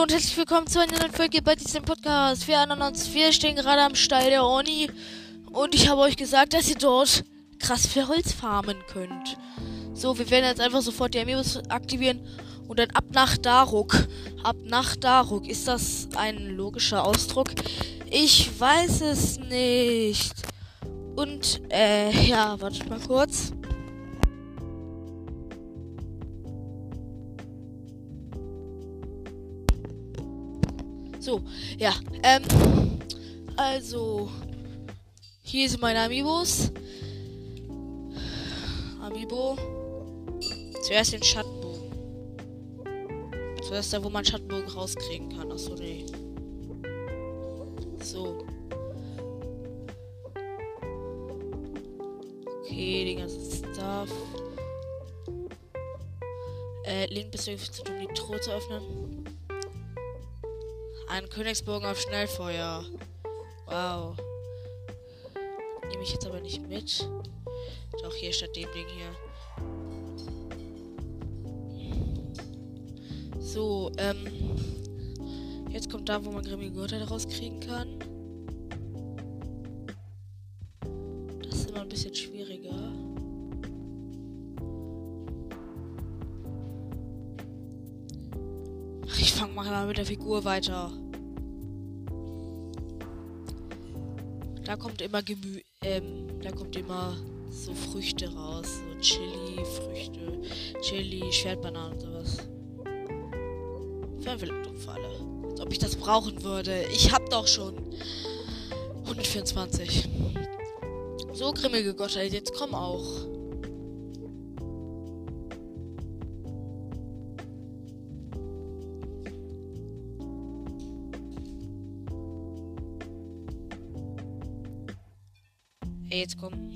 Hallo und herzlich willkommen zu einer neuen Folge bei diesem Podcast. Wir erinnern uns, wir stehen gerade am Stall der Oni und ich habe euch gesagt, dass ihr dort krass viel Holz farmen könnt. So, wir werden jetzt einfach sofort die Amiibos aktivieren und dann ab nach Daruk. Ab nach Daruk. Ist das ein logischer Ausdruck? Ich weiß es nicht. Und, äh, ja, wartet mal kurz. So, ja, ähm, also, hier sind meine Amiibos. Amiibo. Zuerst den Schattenbogen. Zuerst da, wo man Schattenbogen rauskriegen kann. Achso, nee. So. Okay, den ganzen Stuff. Äh, Link bis zu tun, die Truhe zu öffnen. Ein Königsbogen auf Schnellfeuer. Wow. Nehme ich jetzt aber nicht mit. Doch hier statt dem Ding hier. So, ähm. Jetzt kommt da, wo man grimmige Gurte rauskriegen kann. Das ist immer ein bisschen schwieriger. Ich fange mal mit der Figur weiter. Da kommt immer Gemü ähm, da kommt immer so Früchte raus. So Chili, Früchte, Chili, Schwertbananen und sowas. Fernverlenkungsfalle. Als ob ich das brauchen würde. Ich hab doch schon 124. So grimmige Gottheit, jetzt komm auch. Jetzt komm.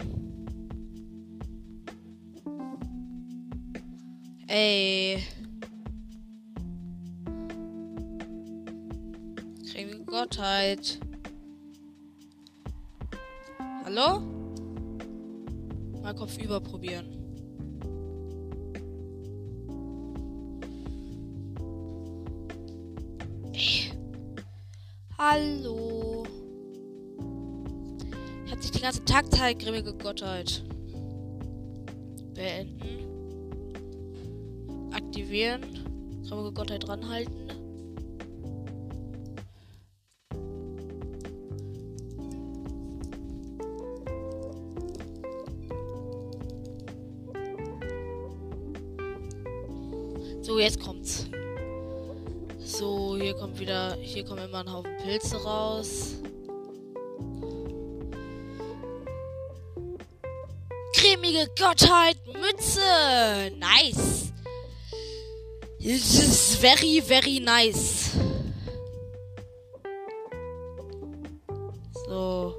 Ey. Kriegen Gottheit. Hallo? Mal Kopf überprobieren. Hallo. Tag Zeit, grimmige Gottheit. Beenden. Aktivieren. Grimmige Gottheit dranhalten. So, jetzt kommt's. So, hier kommt wieder, hier kommen immer ein Haufen Pilze raus. Cremige Gottheit, Mütze. Nice. This is very, very nice. So.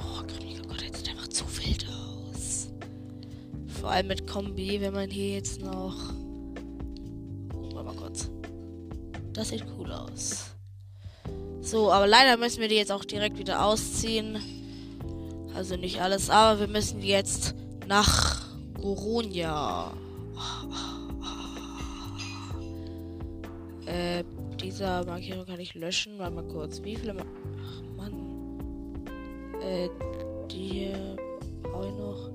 Oh, cremige Gottheit sieht einfach zu wild aus. Vor allem mit Kombi, wenn man hier jetzt noch. Wir mal kurz. Das sieht cool aus. So, aber leider müssen wir die jetzt auch direkt wieder ausziehen. Also nicht alles, aber wir müssen jetzt nach Goronia. Äh, dieser Markierung kann ich löschen. Warte mal kurz. Wie viele. Ma Ach, Mann. Äh, die hier brauche ich noch.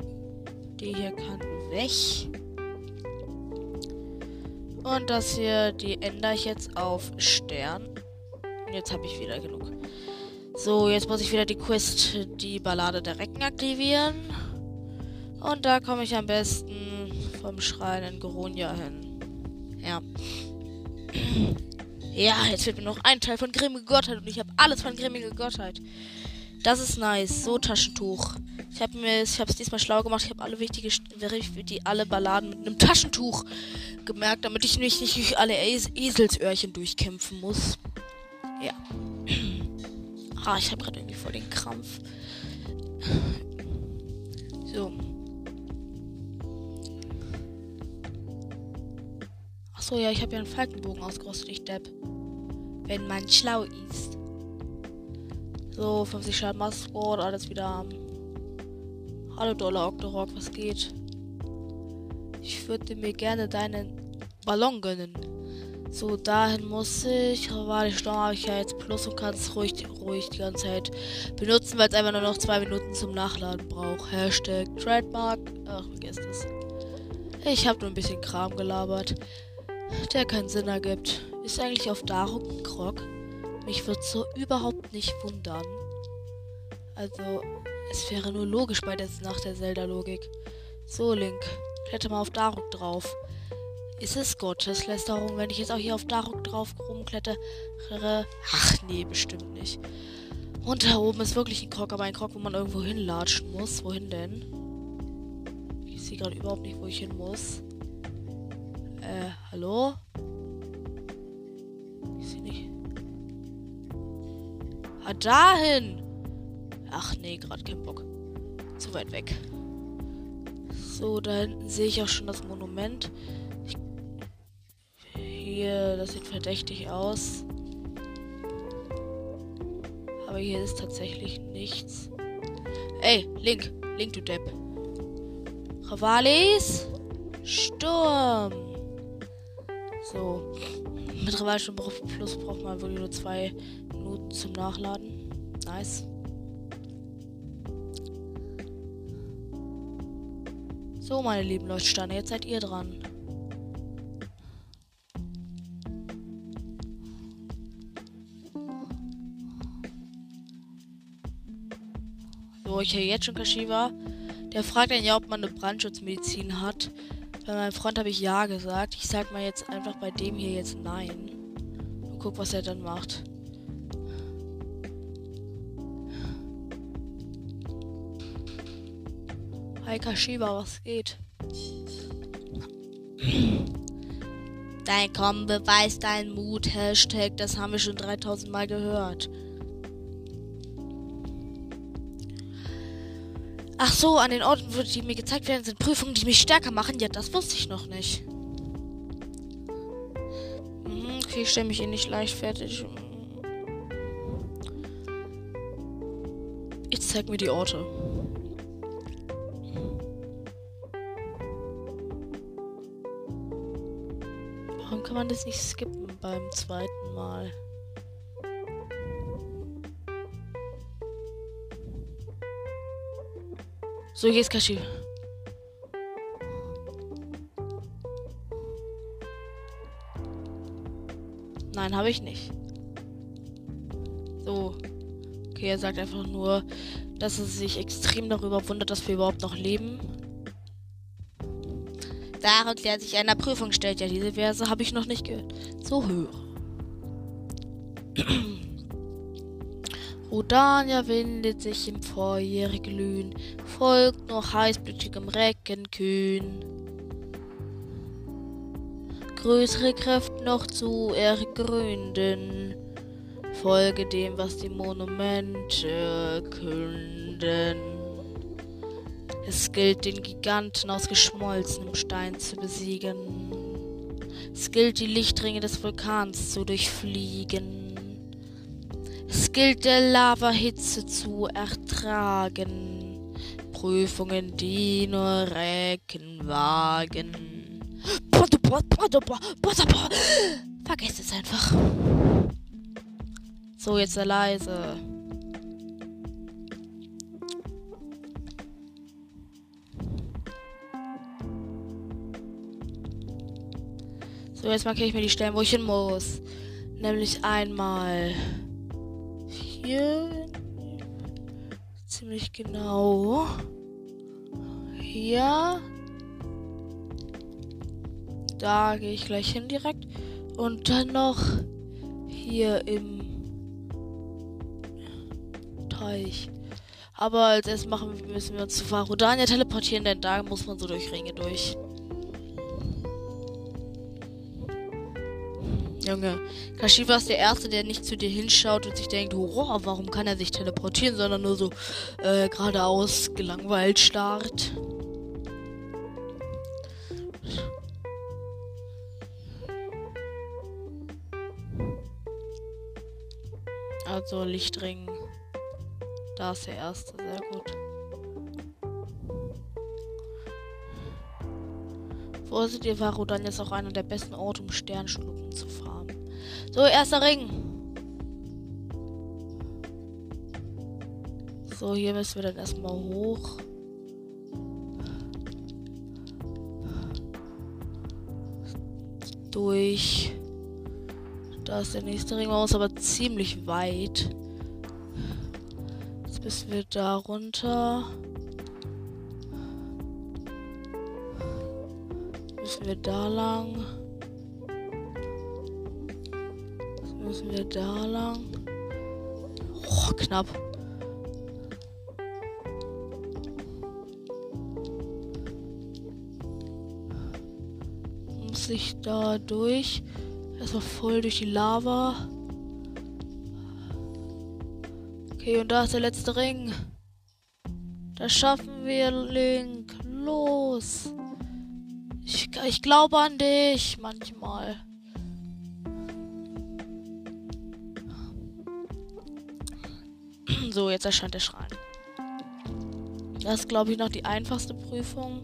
Die hier kann weg. Und das hier, die ändere ich jetzt auf Stern. Und jetzt habe ich wieder genug. So, jetzt muss ich wieder die Quest, die Ballade der Recken aktivieren. Und da komme ich am besten vom Schrein in Goronia hin. Ja. Ja, jetzt fehlt mir noch ein Teil von Grimmige Gottheit und ich habe alles von Grimmige Gottheit. Das ist nice. So Taschentuch. Ich habe mir, ich es diesmal schlau gemacht. Ich habe alle wichtige, die alle Balladen mit einem Taschentuch gemerkt, damit ich mich nicht durch alle es Eselsöhrchen durchkämpfen muss. Ja. Ah, ich habe gerade irgendwie voll den Krampf. So. Achso, ja, ich habe ja einen Falkenbogen ausgerüstet, ich Depp. Wenn man schlau ist. So, 50 Schaden Maskot, alles wieder. Hallo Dollar Octorok, was geht? Ich würde mir gerne deinen Ballon gönnen. So, dahin muss ich. War die Sturm habe ich ja jetzt Plus und kann es ruhig, ruhig die ganze Zeit benutzen, weil es einfach nur noch zwei Minuten zum Nachladen braucht. Hashtag Trademark. Ach, vergesst es. Ich habe nur ein bisschen Kram gelabert, der keinen Sinn ergibt. Ist eigentlich auf Daruk ein Krog? Mich wird so überhaupt nicht wundern. Also, es wäre nur logisch bei der nach der Zelda-Logik. So, Link, kletter mal auf Daruk drauf. Ist es Gotteslästerung, wenn ich jetzt auch hier auf Daruk drauf rumklettere? Ach nee, bestimmt nicht. Und da oben ist wirklich ein Krog, aber ein Krog, wo man irgendwo hinlatschen muss. Wohin denn? Ich sehe gerade überhaupt nicht, wo ich hin muss. Äh, hallo? Ich sehe nicht. Ah, dahin! Ach nee, gerade kein Bock. Zu weit weg. So, da hinten sehe ich auch schon das Monument. Hier, das sieht verdächtig aus. Aber hier ist tatsächlich nichts. Ey, Link. Link, du Depp. Ravalis. Sturm. So. Mit Rivalsturm Plus braucht man wirklich nur zwei Minuten zum Nachladen. Nice. So, meine lieben Leuchtsteine, jetzt seid ihr dran. So, ich höre jetzt schon Kashiwa. Der fragt dann ja, ob man eine Brandschutzmedizin hat. Bei meinem Freund habe ich ja gesagt. Ich sag mal jetzt einfach bei dem hier jetzt nein. Und guck, was er dann macht. Hi Kashiwa, was geht? Dein Komm, beweis deinen Mut. Hashtag, das haben wir schon 3000 Mal gehört. Ach so, an den Orten, die mir gezeigt werden, sind Prüfungen, die mich stärker machen. Ja, das wusste ich noch nicht. Mhm, okay, ich stelle mich hier nicht leichtfertig. Ich zeig mir die Orte. Warum kann man das nicht skippen beim zweiten Mal? So, hier ist Kashi. Nein, habe ich nicht. So. Okay, er sagt einfach nur, dass er sich extrem darüber wundert, dass wir überhaupt noch leben. Darum, der sich einer Prüfung stellt. Ja, diese Verse habe ich noch nicht gehört. So höher. Rodania windet sich im Feuerglühen, folgt nur heißblütigem Recken kühn. Größere Kräfte noch zu ergründen, folge dem, was die Monumente künden. Es gilt, den Giganten aus geschmolzenem Stein zu besiegen. Es gilt, die Lichtringe des Vulkans zu durchfliegen. Es gilt der Lavahitze zu ertragen. Prüfungen, die nur Recken wagen. Vergesst es einfach. So, jetzt leise. So, jetzt markiere ich mir die Stellen, wo ich hin muss. Nämlich einmal hier ziemlich genau. Hier. Da gehe ich gleich hin direkt. Und dann noch hier im Teich. Aber als erstes machen, müssen wir uns zu Farodania teleportieren, denn da muss man so durch Ringe durch. Junge, Kashiwa ist der Erste, der nicht zu dir hinschaut und sich denkt, oh, warum kann er sich teleportieren, sondern nur so äh, geradeaus gelangweilt starrt. Also Lichtring. Da ist der Erste, sehr gut. Vorsicht, ihr Varo, dann ist auch einer der besten Orte, um Sternschnuppen zu fahren. So, erster Ring. So, hier müssen wir dann erstmal hoch. Durch. Da ist der nächste Ring. Man muss aber ziemlich weit. Jetzt müssen wir da runter. Müssen wir da lang. Müssen wir da lang. Oh, knapp. Muss ich da durch? Erstmal voll durch die Lava. Okay, und da ist der letzte Ring. Das schaffen wir, Link. Los. Ich, ich glaube an dich manchmal. Jetzt erscheint der Schrein. Das ist, glaube ich, noch die einfachste Prüfung.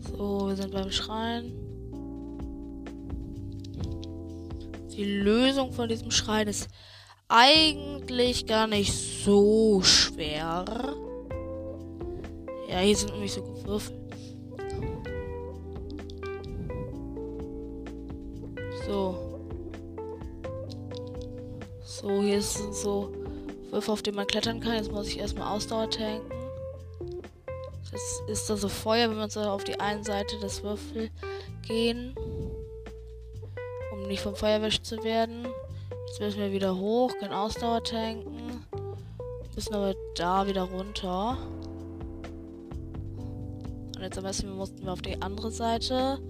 So, wir sind beim Schrein. Die Lösung von diesem Schrein ist eigentlich gar nicht so schwer. Ja, hier sind nämlich so Würfel. So. So, hier sind so Würfel, auf denen man klettern kann. Jetzt muss ich erstmal Ausdauer tanken. Das ist da so Feuer, wenn wir so auf die eine Seite des Würfel gehen. Um nicht vom Feuer erwischt zu werden. Jetzt müssen wir wieder hoch, können Ausdauer tanken. Müssen aber da wieder runter. Und jetzt am besten mussten wir auf die andere Seite.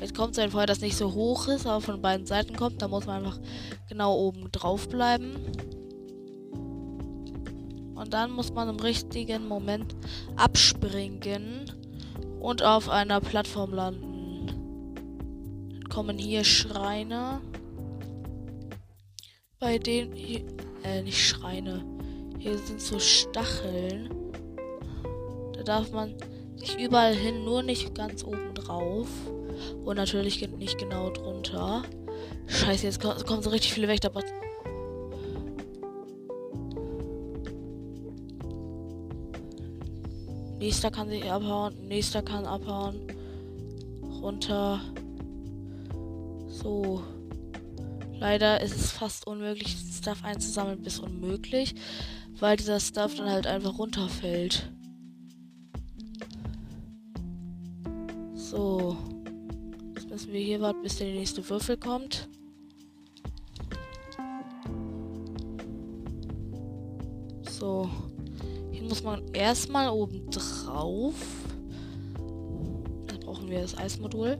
Jetzt kommt so ein Feuer, das nicht so hoch ist, aber von beiden Seiten kommt. Da muss man einfach genau oben drauf bleiben. Und dann muss man im richtigen Moment abspringen und auf einer Plattform landen. Dann kommen hier Schreine. Bei denen äh, nicht Schreine. Hier sind so Stacheln. Da darf man sich überall hin, nur nicht ganz oben drauf. Und natürlich nicht genau drunter. Scheiße, jetzt kommen so richtig viele. Aber Nächster kann sich abhauen. Nächster kann abhauen. Runter. So. Leider ist es fast unmöglich, Stuff einzusammeln, bis unmöglich. Weil dieser Stuff dann halt einfach runterfällt. So. Jetzt müssen wir hier warten, bis der nächste Würfel kommt. So muss man erstmal oben drauf. Dann brauchen wir das Eismodul.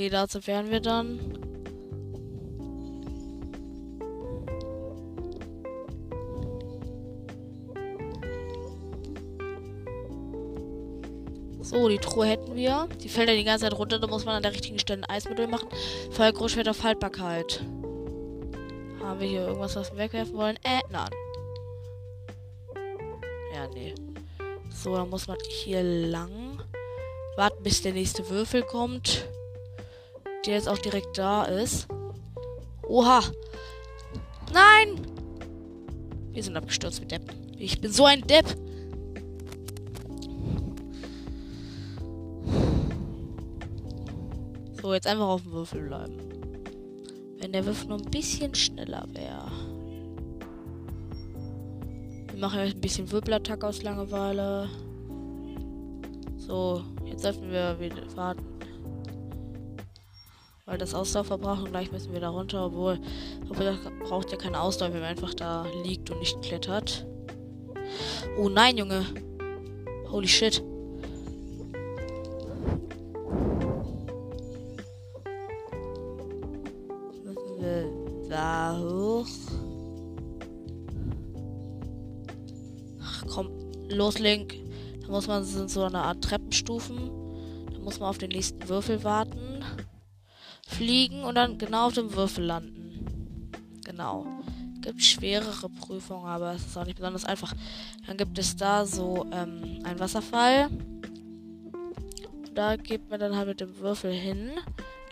Okay, dazu wären wir dann. So, die Truhe hätten wir. Die fällt ja die ganze Zeit runter. Da muss man an der richtigen Stelle ein Eismittel machen. Feuergroßschwert auf Haltbarkeit. Haben wir hier irgendwas, was wir wegwerfen wollen? Äh, nein. Ja, nee. So, dann muss man hier lang. Warten, bis der nächste Würfel kommt. Der jetzt auch direkt da ist. Oha. Nein! Wir sind abgestürzt mit Depp. Ich bin so ein Depp. So, jetzt einfach auf dem Würfel bleiben. Wenn der Würfel nur ein bisschen schneller wäre. Wir machen jetzt ein bisschen Wirbelattack aus Langeweile. So, jetzt dürfen wir wieder warten weil das Ausdauer verbraucht und gleich müssen wir da runter, obwohl, obwohl das braucht ja keine Ausdauer, wenn man einfach da liegt und nicht klettert. Oh nein, Junge. Holy shit. Müssen wir da hoch? Ach komm, los Link. Da muss man sind so eine Art Treppenstufen. Da muss man auf den nächsten Würfel warten. Fliegen und dann genau auf dem Würfel landen. Genau. Gibt schwerere Prüfungen, aber es ist auch nicht besonders einfach. Dann gibt es da so ähm, einen Wasserfall. Da geht man dann halt mit dem Würfel hin.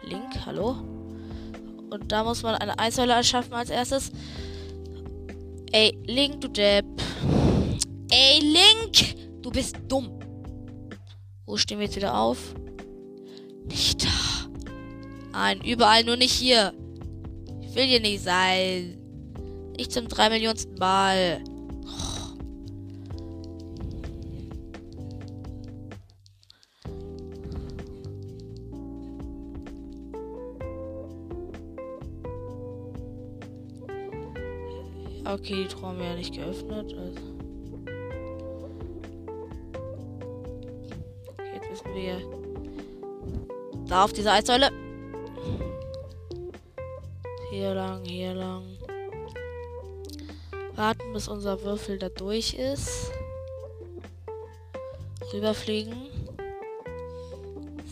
Link, hallo. Und da muss man eine Eissäule erschaffen als erstes. Ey, Link, du Depp. Ey, Link! Du bist dumm. Wo stehen wir jetzt wieder auf? Nicht da. Nein, überall, nur nicht hier. Ich will hier nicht sein. Nicht zum drei Millionsten Mal. Okay, die wir ja nicht geöffnet. Also. Jetzt müssen wir da auf diese Eissäule. Hier lang. Warten, bis unser Würfel da durch ist. Rüberfliegen.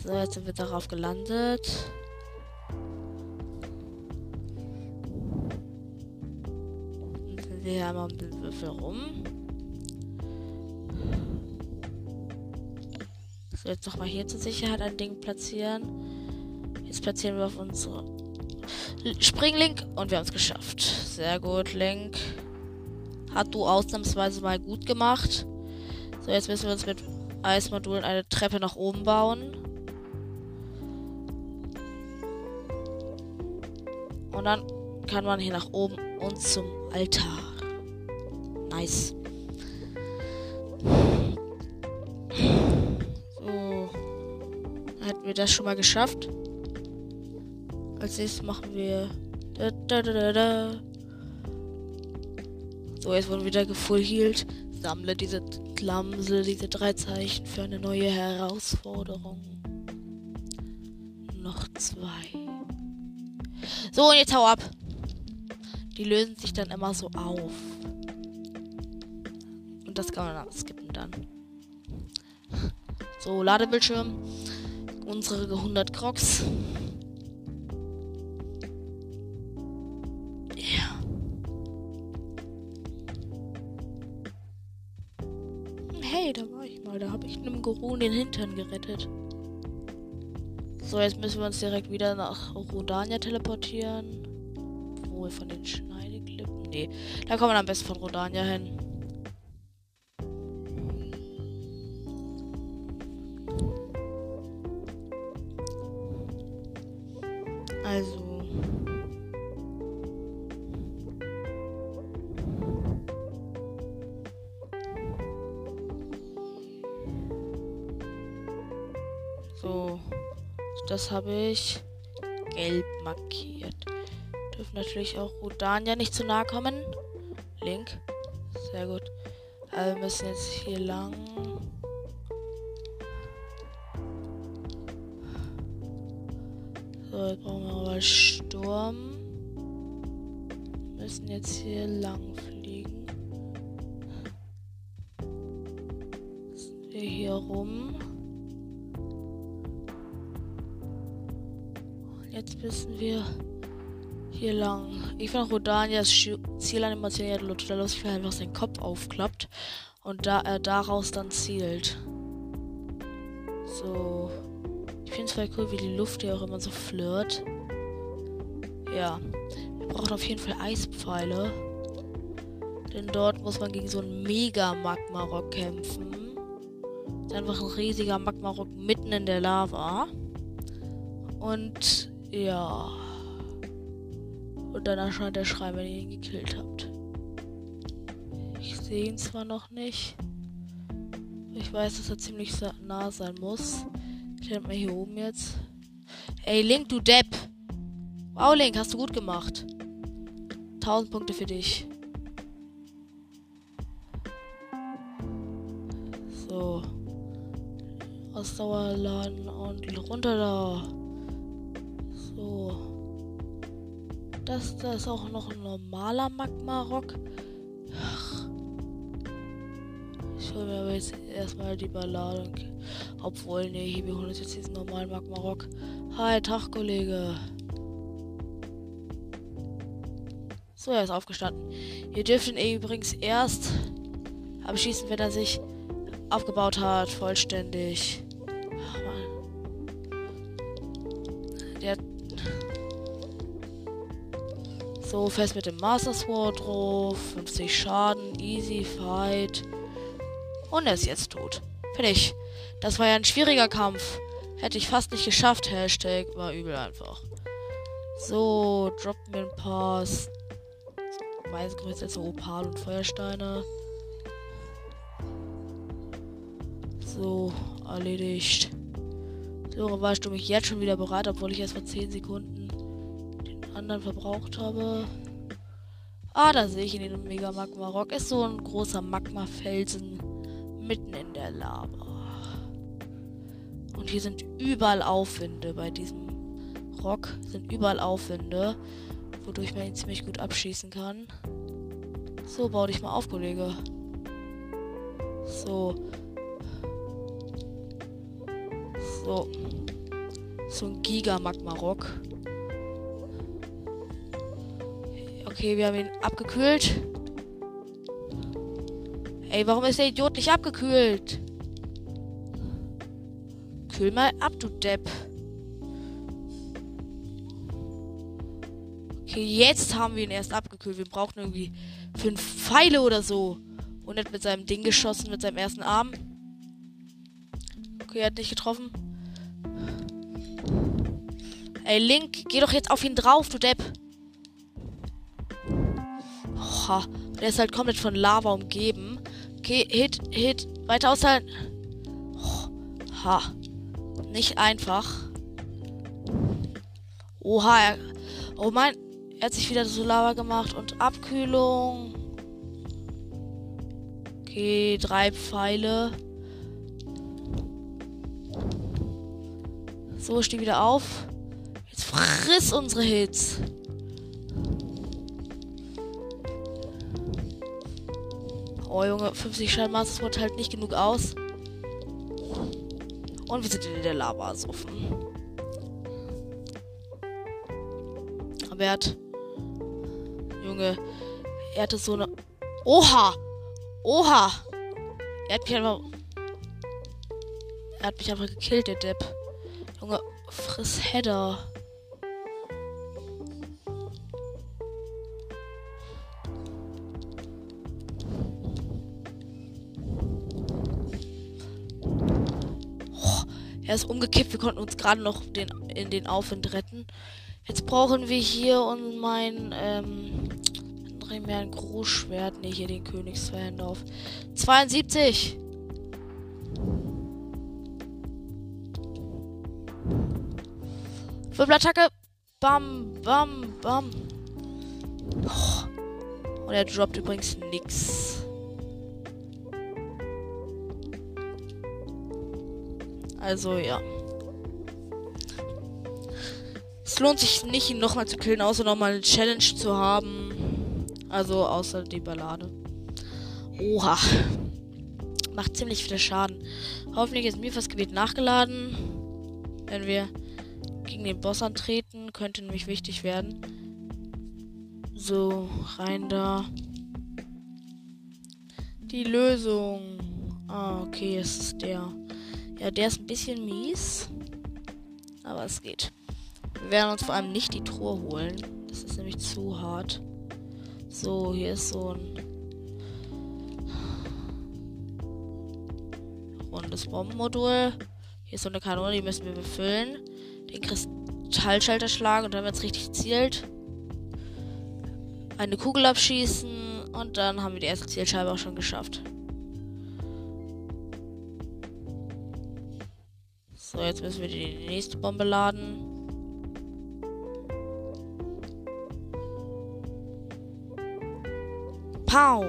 So, jetzt sind wir darauf gelandet. wir hier einmal um den Würfel rum. So, jetzt nochmal hier zur Sicherheit ein Ding platzieren. Jetzt platzieren wir auf unsere Springlink und wir haben es geschafft. Sehr gut, Link. Hat du ausnahmsweise mal gut gemacht. So, jetzt müssen wir uns mit Eismodulen eine Treppe nach oben bauen. Und dann kann man hier nach oben und zum Altar. Nice. So. Hätten wir das schon mal geschafft. Als nächstes machen wir. Da, da, da, da, So, jetzt wurden wieder gefullhealt. Sammle diese Klamsel, diese drei Zeichen für eine neue Herausforderung. Noch zwei. So, und jetzt hau ab. Die lösen sich dann immer so auf das kann man dann skippen dann. So, Ladebildschirm. Unsere 100 Crocs. Guru den Hintern gerettet. So, jetzt müssen wir uns direkt wieder nach Rodania teleportieren. Wohl von den Schneideklippen. Nee, da kommen wir am besten von Rodania hin. Habe ich gelb markiert. Dürfen natürlich auch Rodania nicht zu nahe kommen. Link. Sehr gut. Also wir müssen jetzt hier lang. So, jetzt brauchen wir aber Sturm. Wir müssen jetzt hier lang fliegen. Sind wir hier rum. Müssen wir hier lang. Ich finde Rodanias Zielanimation ja total lustig, weil er einfach seinen Kopf aufklappt und da er daraus dann zielt. So finde es voll cool, wie die Luft hier auch immer so flirt. Ja. Wir brauchen auf jeden Fall Eispfeile. Denn dort muss man gegen so einen Mega-Magma-Rock kämpfen. Das ist einfach ein riesiger Magma-Rock mitten in der Lava. Und ja. Und dann erscheint der Schrei, wenn ihr ihn gekillt habt. Ich sehe ihn zwar noch nicht. Ich weiß, dass er ziemlich nah sein muss. Stellt mal hier oben jetzt. Ey, Link, du Depp. Wow, Link, hast du gut gemacht. 1000 Punkte für dich. So. Ausdauer laden und runter da. Das, das ist auch noch ein normaler Magma-Rock. Ich hole mir aber jetzt erstmal die Ballade. Obwohl, nee, hier, wir holen uns jetzt diesen normalen Magma-Rock. Hi, Tag, Kollege. So, er ist aufgestanden. Ihr dürft ihn übrigens erst abschießen, wenn er sich aufgebaut hat, vollständig. So, fest mit dem Master Sword drauf. 50 Schaden, easy fight. Und er ist jetzt tot. Fertig. Das war ja ein schwieriger Kampf. Hätte ich fast nicht geschafft. Hashtag war übel einfach. So, droppen wir ein paar Meisengröße, Opal und Feuersteine. So, erledigt. So, warst du mich jetzt schon wieder bereit, obwohl ich erst vor 10 Sekunden den anderen verbraucht habe. Ah, da sehe ich ihn, den Mega Magma Rock. Ist so ein großer Magma-Felsen mitten in der Lava. Und hier sind überall Aufwinde bei diesem Rock. Sind überall Aufwinde, wodurch man ihn ziemlich gut abschießen kann. So, bau dich mal auf, Kollege. So. So. So ein Giga-Magma-Rock. Okay, wir haben ihn abgekühlt. Ey, warum ist der Idiot nicht abgekühlt? Kühl mal ab, du Depp. Okay, jetzt haben wir ihn erst abgekühlt. Wir brauchen irgendwie fünf Pfeile oder so. Und er hat mit seinem Ding geschossen, mit seinem ersten Arm. Okay, er hat nicht getroffen. Ey, Link, geh doch jetzt auf ihn drauf, du Depp. Oha, der ist halt komplett von Lava umgeben. Okay, Hit, Hit. Weiter aushalten. Ha. Nicht einfach. Oha, er, oh mein, er hat sich wieder so Lava gemacht und Abkühlung. Okay, drei Pfeile. So, steh wieder auf. Jetzt friss unsere Hits. Oh Junge, 50 Schaden Masters Sword halt nicht genug aus. Und wir sind in der Lava suffen. Aber er hat. Junge, er hatte so eine. Oha! Oha! Er hat mich einfach. Er hat mich einfach gekillt, der Depp. Junge, friss Header. Er ist umgekippt. Wir konnten uns gerade noch den, in den Aufwind retten. Jetzt brauchen wir hier und mein, ähm, drehen wir ein Großschwert. Ne, hier den Königsverhänder auf. 72. Wirbelattacke. Bam, bam, bam. Oh. Und er droppt übrigens nichts. Also ja. Es lohnt sich nicht, ihn nochmal zu killen, außer nochmal eine Challenge zu haben. Also außer die Ballade. Oha. Macht ziemlich viel Schaden. Hoffentlich ist Mifas-Gebiet nachgeladen. Wenn wir gegen den Boss antreten, könnte nämlich wichtig werden. So, rein da. Die Lösung. Ah, okay, es ist der. Ja, der ist ein bisschen mies. Aber es geht. Wir werden uns vor allem nicht die Truhe holen. Das ist nämlich zu hart. So, hier ist so ein rundes Bombenmodul. Hier ist so eine Kanone, die müssen wir befüllen. Den Kristallschalter schlagen und dann, wenn es richtig zielt, eine Kugel abschießen und dann haben wir die erste Zielscheibe auch schon geschafft. So, jetzt müssen wir die nächste Bombe laden. Pow!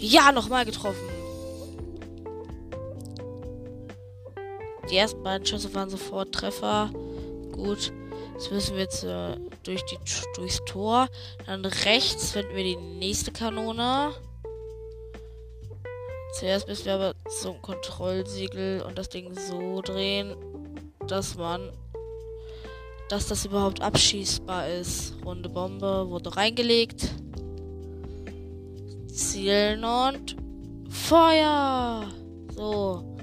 Ja, nochmal getroffen. Die ersten beiden Schüsse waren sofort Treffer. Gut. Jetzt müssen wir jetzt äh, durch die, durchs Tor. Dann rechts finden wir die nächste Kanone. Zuerst müssen wir aber zum Kontrollsiegel und das Ding so drehen, dass man, dass das überhaupt abschießbar ist. Runde Bombe wurde reingelegt. Zielen und Feuer! So.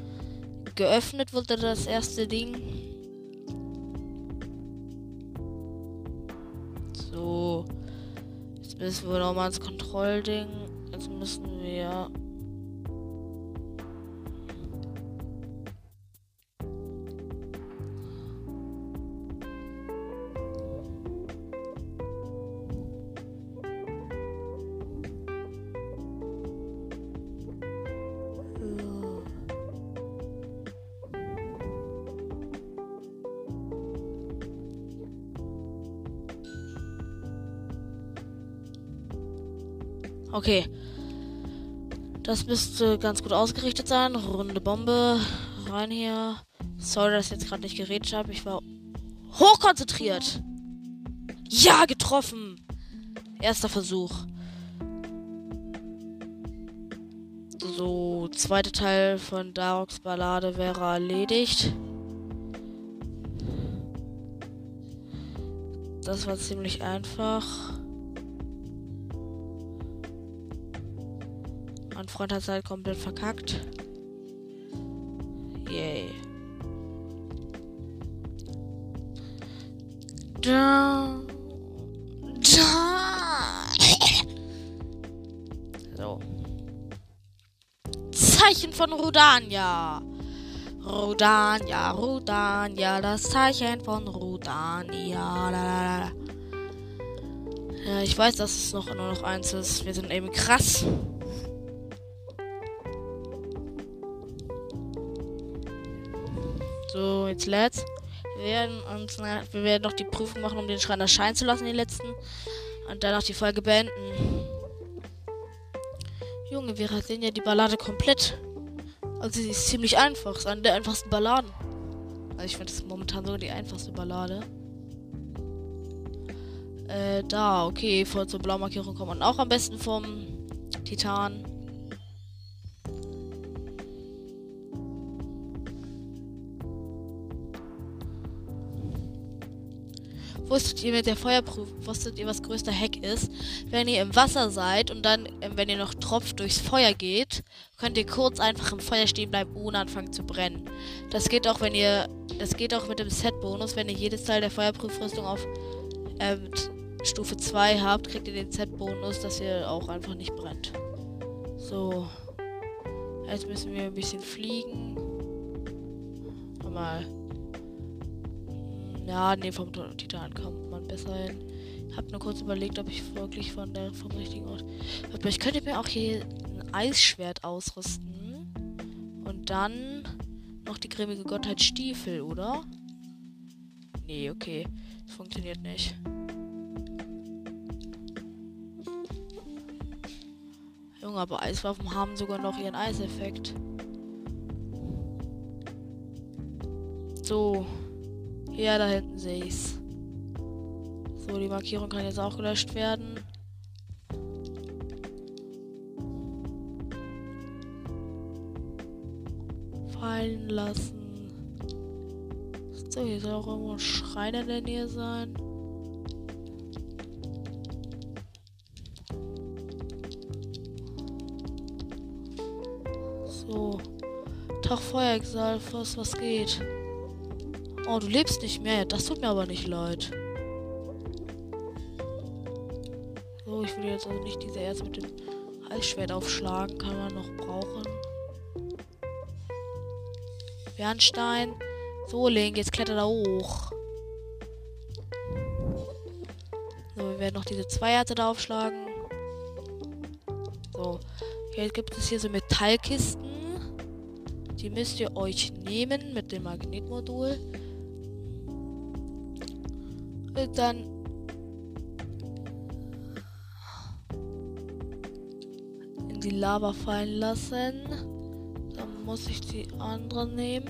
Geöffnet wurde das erste Ding. So. Jetzt müssen wir nochmal ins Kontrollding. Jetzt müssen wir Okay. Das müsste ganz gut ausgerichtet sein. Runde Bombe. Rein hier. Sorry, dass ich jetzt gerade nicht geredet habe. Ich war hochkonzentriert. Ja, getroffen. Erster Versuch. So, zweiter Teil von Daroks Ballade wäre erledigt. Das war ziemlich einfach. Freund hat es halt komplett verkackt. Yay. Da. Da. So. Zeichen von Rudania. Rudania, Rudania, das Zeichen von Rudania. Ja, ich weiß, dass es noch nur noch eins ist. Wir sind eben krass. Jetzt let's. Wir werden uns, wir werden noch die Prüfung machen, um den Schrein erscheinen zu lassen, den letzten. Und danach die Folge beenden. Junge, wir sehen ja die Ballade komplett. Also sie ist ziemlich einfach. Ist eine der einfachsten Balladen. Also ich finde es momentan sogar die einfachste Ballade. Äh, da, okay, vor zur Blaumarkierung kommt man auch am besten vom Titan. Wusstet ihr mit der Feuerprüfung, wusstet ihr, was größter Hack ist? Wenn ihr im Wasser seid und dann, äh, wenn ihr noch tropft, durchs Feuer geht, könnt ihr kurz einfach im Feuer stehen bleiben, ohne anfangen zu brennen. Das geht auch, wenn ihr, das geht auch mit dem Set-Bonus, wenn ihr jedes Teil der Feuerprüfrüstung auf ähm, Stufe 2 habt, kriegt ihr den Set-Bonus, dass ihr auch einfach nicht brennt. So. Jetzt müssen wir ein bisschen fliegen. Mal. Ja, nee, vom Titan kommt man besser hin. Hab nur kurz überlegt, ob ich wirklich von der vom richtigen Ort. Aber ich könnte mir auch hier ein Eisschwert ausrüsten. Und dann noch die grimmige Gottheit Stiefel, oder? Nee, okay. Das funktioniert nicht. Junge, aber Eiswaffen haben sogar noch ihren Eiseffekt. So. Ja, da hinten sehe ich's. So, die Markierung kann jetzt auch gelöscht werden. Fallen lassen. So, hier soll auch irgendwo ein Schrein in der Nähe sein. So. Tag Feuerexalfos, was geht? Oh, du lebst nicht mehr. Das tut mir aber nicht leid. So, ich will jetzt also nicht diese Erz mit dem Eisschwert aufschlagen. Kann man noch brauchen. Bernstein. So, Link, jetzt kletter da hoch. So, wir werden noch diese zwei Herzen da aufschlagen. So. Jetzt gibt es hier so Metallkisten. Die müsst ihr euch nehmen mit dem Magnetmodul dann in die Lava fallen lassen. Dann muss ich die andere nehmen.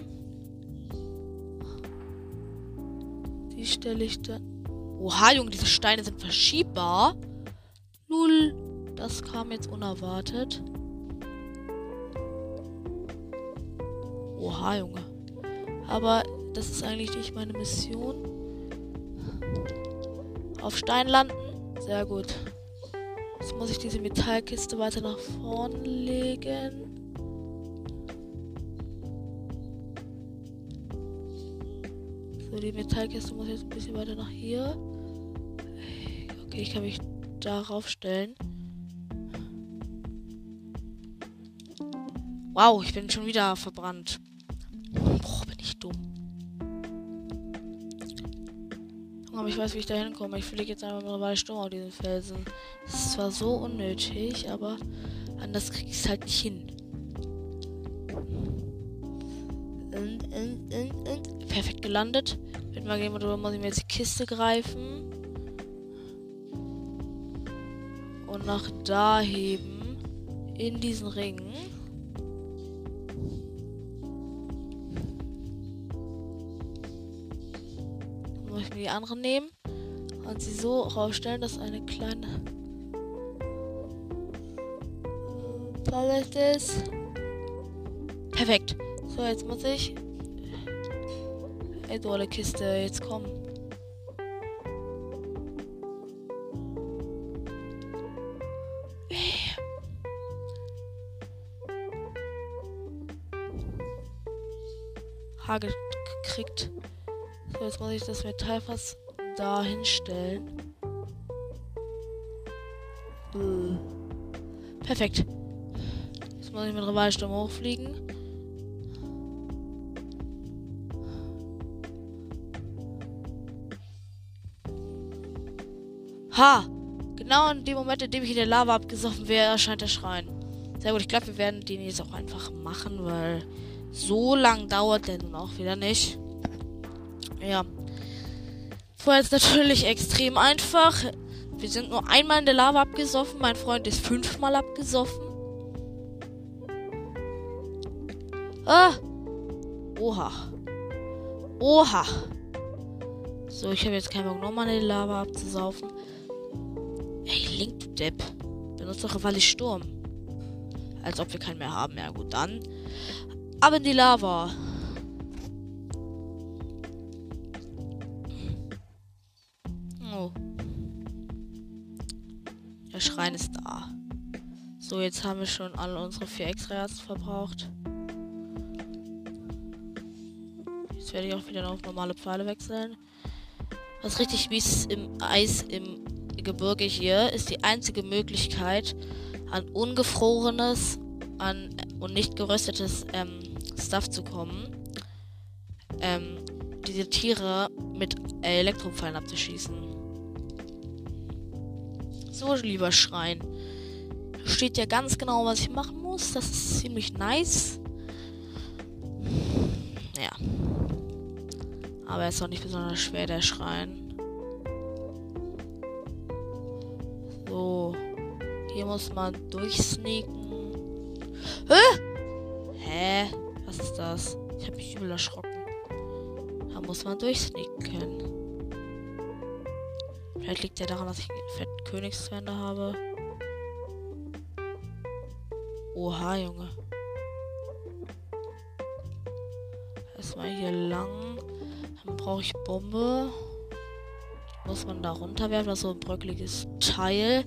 Die stelle ich dann. Oha, Junge, diese Steine sind verschiebbar. Null. Das kam jetzt unerwartet. Oha, Junge. Aber das ist eigentlich nicht meine Mission. Auf Stein landen. Sehr gut. Jetzt muss ich diese Metallkiste weiter nach vorne legen. So, die Metallkiste muss jetzt ein bisschen weiter nach hier. Okay, ich kann mich darauf stellen. Wow, ich bin schon wieder verbrannt. Aber ich weiß, wie ich da hinkomme. Ich fliege jetzt einfach mal Sturm auf diesen Felsen. Das ist zwar so unnötig, aber anders kriege ich es halt nicht hin. Und, und, und, und. Perfekt gelandet. Wenn wir gehen, muss ich mir jetzt die Kiste greifen. Und nach da heben. In diesen Ringen. Anderen nehmen und sie so rausstellen, dass eine kleine Palette ist. Perfekt. So, jetzt muss ich. Ey, tolle Kiste, jetzt komm. Hagel. So, jetzt muss ich das Metallfass da hinstellen. Äh. Perfekt. Jetzt muss ich mit Rivalsturm hochfliegen. Ha! Genau in dem Moment, in dem ich in der Lava abgesoffen wäre, erscheint der Schrein. Sehr gut, ich glaube, wir werden den jetzt auch einfach machen, weil so lang dauert der nun auch wieder nicht. Ja. Vorher ist natürlich extrem einfach. Wir sind nur einmal in der Lava abgesoffen. Mein Freund ist fünfmal abgesoffen. Ah! Oha. Oha. So, ich habe jetzt keinen Bock, nochmal in die Lava abzusaufen. Ey, Link, du Depp. Benutzt doch Rivali Sturm. Als ob wir keinen mehr haben. Ja, gut, dann. Aber in die Lava. Schrein ist da. So, jetzt haben wir schon alle unsere vier extra Herzen verbraucht. Jetzt werde ich auch wieder auf normale Pfeile wechseln. Was richtig mies im Eis im Gebirge hier ist die einzige Möglichkeit, an ungefrorenes an, und nicht geröstetes ähm, Stuff zu kommen. Ähm, diese Tiere mit Elektropfeilen abzuschießen. So, lieber Schrein. Steht ja ganz genau, was ich machen muss. Das ist ziemlich nice. Ja. Aber er ist auch nicht besonders schwer, der Schrein. So. Hier muss man durchsneaken. Hä? Hä? Was ist das? Ich habe mich übel erschrocken. Da muss man durchsneaken können. Vielleicht liegt ja daran, dass ich einen fetten Königszwender habe. Oha, Junge. Erstmal hier lang. Dann brauche ich Bombe. Muss man da runterwerfen, das ist so ein bröckliges Teil.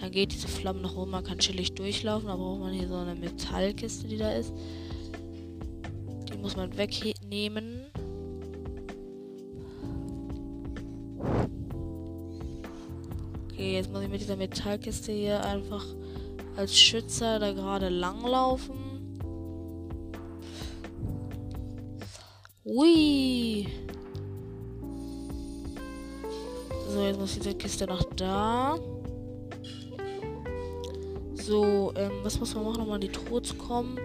Dann geht diese Flamme nach oben, man kann chillig durchlaufen. Da braucht man hier so eine Metallkiste, die da ist. Die muss man wegnehmen. Mit dieser Metallkiste hier einfach als Schützer da gerade langlaufen. Ui. So, jetzt muss diese Kiste nach da. So, ähm, was muss man machen, um an die Truhe zu kommen?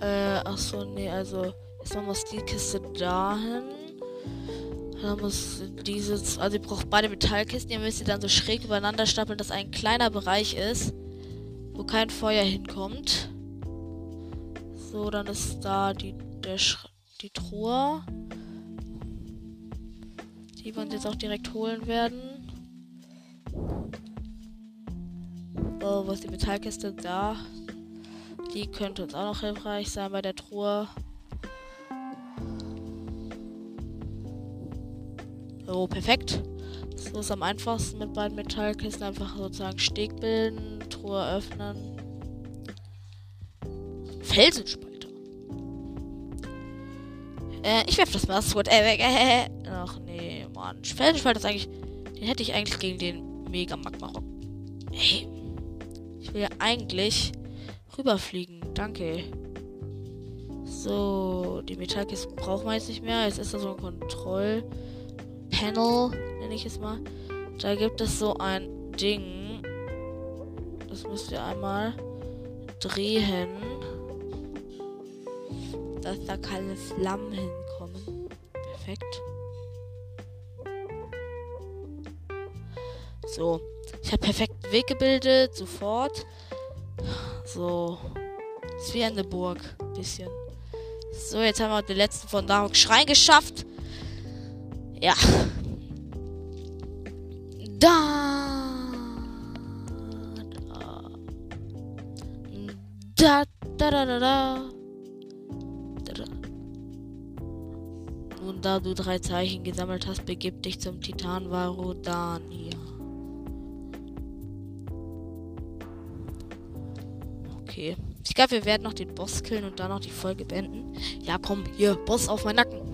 Äh, ach so, nee, also, jetzt muss die Kiste dahin. Da muss dieses, also ihr braucht beide Metallkisten, ihr müsst sie dann so schräg übereinander stapeln, dass ein kleiner Bereich ist, wo kein Feuer hinkommt. So, dann ist da die, der die Truhe, die wir uns jetzt auch direkt holen werden. So, wo ist die Metallkiste? Da. Die könnte uns auch noch hilfreich sein bei der Truhe. So, perfekt. Das ist am einfachsten mit beiden Metallkisten. Einfach sozusagen Steg bilden, Truhe öffnen. Felsenspalter. Äh, ich werf das Maßwort äh, weg. Äh, Ach nee, Mann. Felsenspalter ist eigentlich. Den hätte ich eigentlich gegen den Mega Magma Rock. Hey. Ich will ja eigentlich rüberfliegen. Danke. So, die Metallkiste brauchen wir jetzt nicht mehr. Jetzt ist da so ein Kontroll. Panel, nenne ich es mal. Da gibt es so ein Ding. Das müsst ihr einmal drehen. Dass da keine Flammen hinkommen. Perfekt. So. Ich habe perfekten Weg gebildet. Sofort. So. Ist wie eine Burg. Bisschen. So, jetzt haben wir den letzten von Dark Schrein geschafft. Ja. Da. Da. Da, da, da, da. Nun, da du drei Zeichen gesammelt hast, begib dich zum Titan Varodania. Okay. Ich glaube, wir werden noch den Boss killen und dann noch die Folge beenden. Ja, komm, hier, Boss auf meinen Nacken.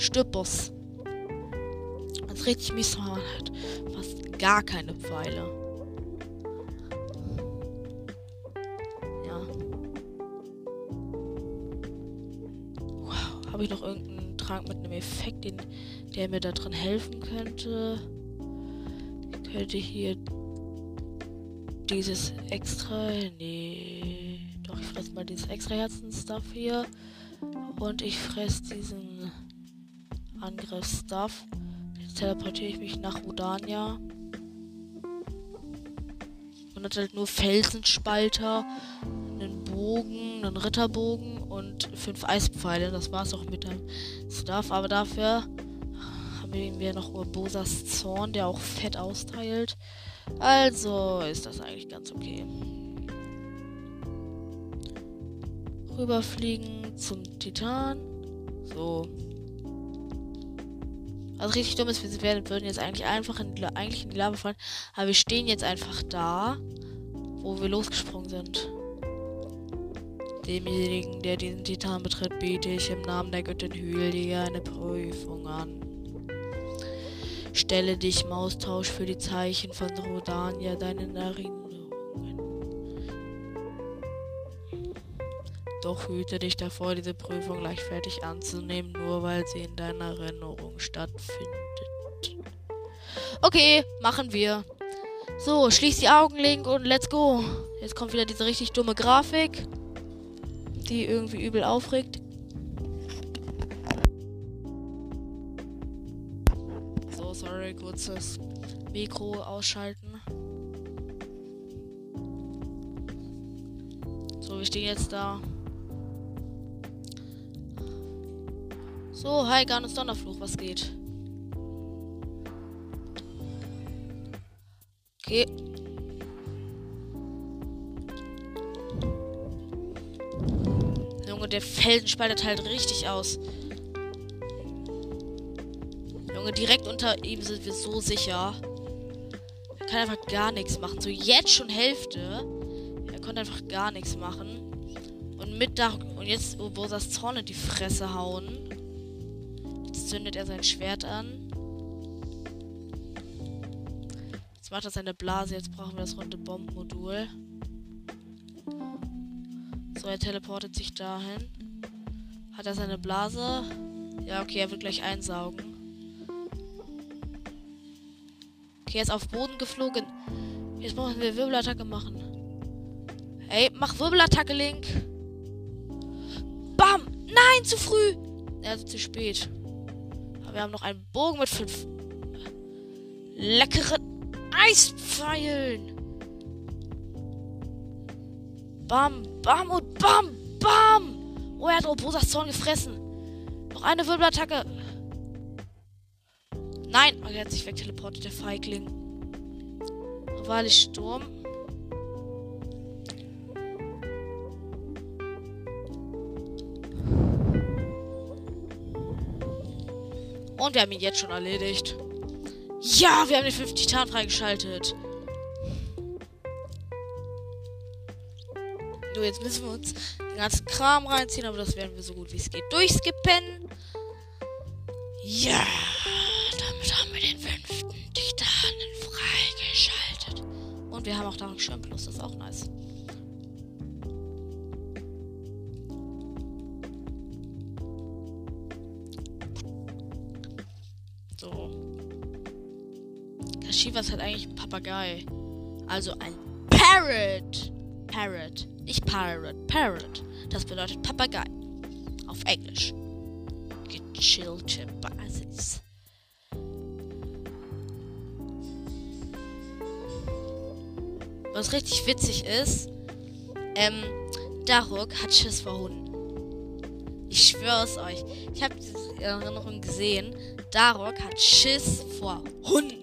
Stirb, Boss. Das richtig mies man hat fast gar keine Pfeile. Ja. Wow. Habe ich noch irgendeinen Trank mit einem Effekt, den, der mir da drin helfen könnte? Ich könnte hier dieses extra. Nee. Doch, ich fresse mal dieses extra Herzen-Stuff hier. Und ich fresse diesen Angriff-Stuff. Jetzt teleportiere ich mich nach Rodania. Und hat halt nur Felsenspalter, einen Bogen, einen Ritterbogen und fünf Eispfeile. Das war's auch mit dem Stuff. Aber dafür haben wir noch Urbosas Zorn, der auch fett austeilt. Also ist das eigentlich ganz okay. Rüberfliegen zum Titan. So. Also richtig dumm ist, wir würden jetzt eigentlich einfach in die, eigentlich in die Lava fallen. Aber wir stehen jetzt einfach da, wo wir losgesprungen sind. Demjenigen, der diesen Titan betritt, biete ich im Namen der Göttin Hylia eine Prüfung an. Stelle dich im Austausch für die Zeichen von Rodania deinen Erinnerungen. Doch hüte dich davor, diese Prüfung leichtfertig anzunehmen, nur weil sie in deiner Erinnerung stattfindet. Okay, machen wir. So, schließ die Augen, Link, und let's go. Jetzt kommt wieder diese richtig dumme Grafik, die irgendwie übel aufregt. sorry, kurzes Mikro ausschalten. So, wir stehen jetzt da. So, hi, Garnus Donnerfluch, was geht? Okay. Junge, der Felsen spaltet halt richtig aus. Junge, direkt unter ihm sind wir so sicher. Er kann einfach gar nichts machen. So jetzt schon Hälfte. Er konnte einfach gar nichts machen. Und mit da und jetzt, wo das Zorn in die Fresse hauen. Zündet er sein Schwert an. Jetzt macht er seine Blase. Jetzt brauchen wir das runde Bombenmodul. So, er teleportet sich dahin. Hat er seine Blase? Ja, okay, er wird gleich einsaugen. Okay, er ist auf Boden geflogen. Jetzt müssen wir Wirbelattacke machen. Ey, mach Wirbelattacke, Link. Bam! Nein, zu früh! Also zu spät. Wir haben noch einen Bogen mit fünf leckeren Eispfeilen. Bam, bam und bam, bam! Oh, er hat Robosas Zorn gefressen. Noch eine Wirbelattacke. Nein! Oh, er hat sich wegteleportet, der Feigling. Wahrlich Sturm. Und wir haben ihn jetzt schon erledigt. Ja, wir haben den 50 Titan freigeschaltet. So, jetzt müssen wir uns den ganzen Kram reinziehen, aber das werden wir so gut wie es geht durchskippen. Ja, damit haben wir den fünften Titanen freigeschaltet. Und wir haben auch Dark Schirm Plus, das ist auch nice. Ist halt eigentlich ein Papagei. Also ein Parrot. Parrot. Nicht Parrot. Parrot. Das bedeutet Papagei. Auf Englisch. Gechillte Basis. Was richtig witzig ist, ähm, Daruk hat Schiss vor Hunden. Ich schwör's euch. Ich habe diese Erinnerung gesehen. Darok hat Schiss vor Hunden.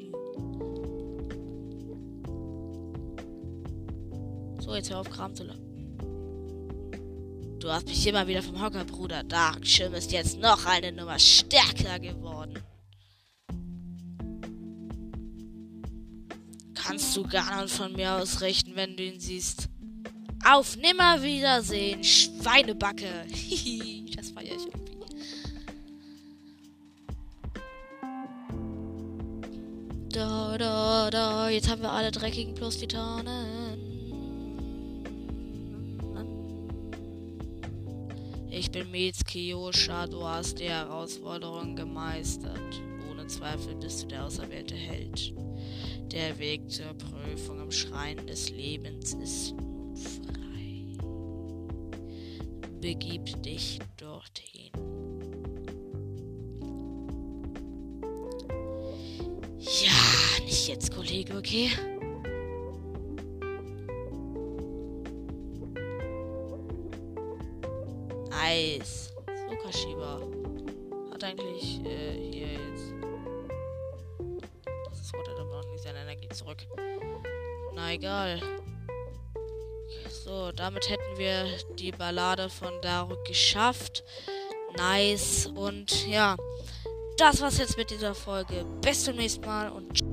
Jetzt auf Kram zu lassen. Du hast mich immer wieder vom Hocker, Bruder. Darkschirm ist jetzt noch eine Nummer stärker geworden. Kannst du gar nicht von mir ausrichten, wenn du ihn siehst. Auf Nimmerwiedersehen, Schweinebacke. das feiere ich irgendwie. Da, da, da. Jetzt haben wir alle dreckigen plus Titanen. Ich bin Mitsuki Yosha, du hast die Herausforderung gemeistert. Ohne Zweifel bist du der auserwählte Held. Der Weg zur Prüfung im Schrein des Lebens ist nun frei. Begib dich dorthin. Ja, nicht jetzt, Kollege, okay? Nice. So, Kashiba. Hat eigentlich äh, hier jetzt. Das aber noch nicht seine Energie zurück. Na egal. So, damit hätten wir die Ballade von Daruk geschafft. Nice. Und ja, das war's jetzt mit dieser Folge. Bis zum nächsten Mal und